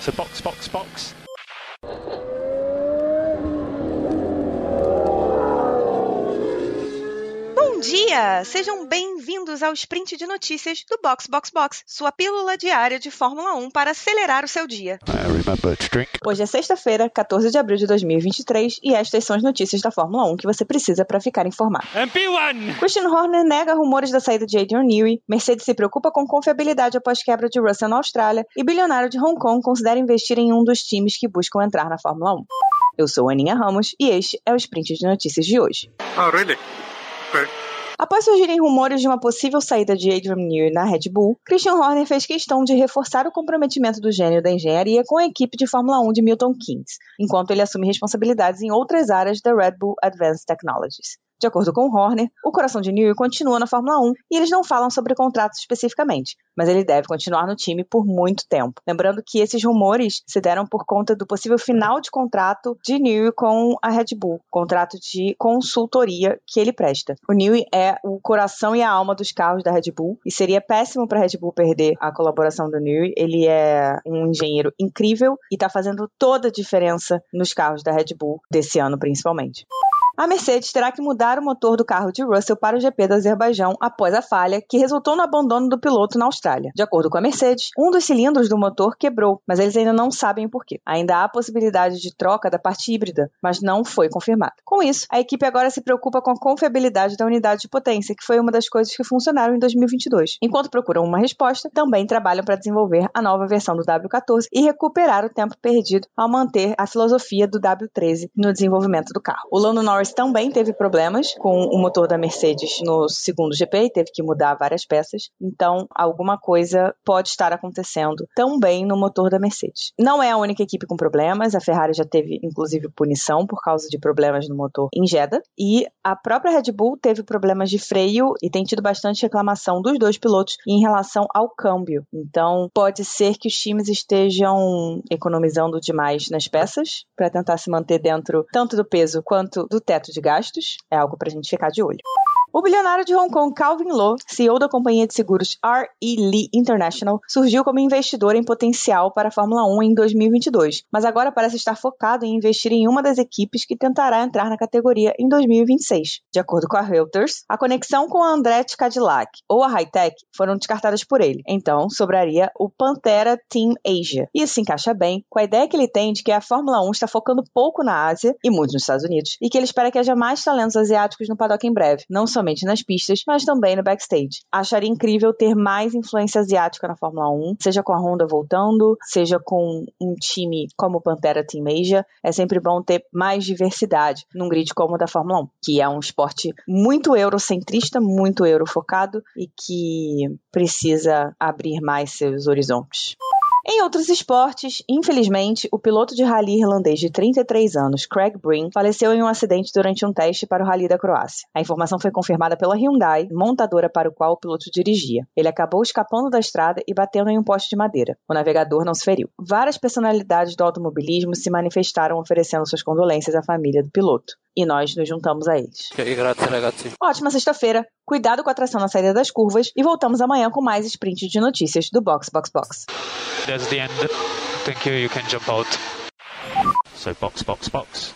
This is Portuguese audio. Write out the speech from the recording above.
So box, box, box. Dia! Sejam bem-vindos ao sprint de notícias do Box Box Box, sua pílula diária de Fórmula 1 para acelerar o seu dia. Hoje é sexta-feira, 14 de abril de 2023, e estas são as notícias da Fórmula 1 que você precisa para ficar informado. MP1! Christian Horner nega rumores da saída de Adrian Newey, Mercedes se preocupa com confiabilidade após quebra de Russell na Austrália e bilionário de Hong Kong considera investir em um dos times que buscam entrar na Fórmula 1. Eu sou Aninha Ramos e este é o sprint de notícias de hoje. Oh, really? Após surgirem rumores de uma possível saída de Adrian Newey na Red Bull, Christian Horner fez questão de reforçar o comprometimento do gênio da engenharia com a equipe de Fórmula 1 de Milton Keynes, enquanto ele assume responsabilidades em outras áreas da Red Bull Advanced Technologies. De acordo com Horner, o coração de Newey continua na Fórmula 1 e eles não falam sobre contratos especificamente, mas ele deve continuar no time por muito tempo. Lembrando que esses rumores se deram por conta do possível final de contrato de Newey com a Red Bull, contrato de consultoria que ele presta. O Newey é o coração e a alma dos carros da Red Bull e seria péssimo para a Red Bull perder a colaboração do Newey. Ele é um engenheiro incrível e está fazendo toda a diferença nos carros da Red Bull desse ano principalmente. A Mercedes terá que mudar o motor do carro de Russell para o GP do Azerbaijão após a falha que resultou no abandono do piloto na Austrália. De acordo com a Mercedes, um dos cilindros do motor quebrou, mas eles ainda não sabem o porquê. Ainda há a possibilidade de troca da parte híbrida, mas não foi confirmada. Com isso, a equipe agora se preocupa com a confiabilidade da unidade de potência, que foi uma das coisas que funcionaram em 2022. Enquanto procuram uma resposta, também trabalham para desenvolver a nova versão do W14 e recuperar o tempo perdido ao manter a filosofia do W13 no desenvolvimento do carro. O Lando Norris também teve problemas com o motor da Mercedes no segundo GP e teve que mudar várias peças. Então, alguma coisa pode estar acontecendo também no motor da Mercedes. Não é a única equipe com problemas, a Ferrari já teve inclusive punição por causa de problemas no motor em Jeddah e a própria Red Bull teve problemas de freio e tem tido bastante reclamação dos dois pilotos em relação ao câmbio. Então, pode ser que os times estejam economizando demais nas peças para tentar se manter dentro tanto do peso quanto do teto de gastos. É algo para a gente ficar de olho. O bilionário de Hong Kong, Calvin Loh, CEO da companhia de seguros R.E. Lee International, surgiu como investidor em potencial para a Fórmula 1 em 2022, mas agora parece estar focado em investir em uma das equipes que tentará entrar na categoria em 2026. De acordo com a Reuters, a conexão com a Andretti Cadillac ou a Hightech foram descartadas por ele, então sobraria o Pantera Team Asia. E isso se encaixa bem com a ideia que ele tem de que a Fórmula 1 está focando pouco na Ásia e muito nos Estados Unidos, e que ele espera que haja mais talentos asiáticos no paddock em breve, não só somente nas pistas, mas também no backstage. Acharia incrível ter mais influência asiática na Fórmula 1, seja com a Honda voltando, seja com um time como o Pantera Team Asia. É sempre bom ter mais diversidade num grid como o da Fórmula 1, que é um esporte muito eurocentrista, muito eurofocado e que precisa abrir mais seus horizontes. Em outros esportes, infelizmente, o piloto de rally irlandês de 33 anos, Craig Breen, faleceu em um acidente durante um teste para o rally da Croácia. A informação foi confirmada pela Hyundai, montadora para o qual o piloto dirigia. Ele acabou escapando da estrada e batendo em um poste de madeira. O navegador não se feriu. Várias personalidades do automobilismo se manifestaram oferecendo suas condolências à família do piloto. E nós nos juntamos a eles. Ótima sexta-feira, cuidado com a tração na saída das curvas e voltamos amanhã com mais sprint de notícias do Box Box Box. That's the end. Thank you. You can jump out. So box, box, box.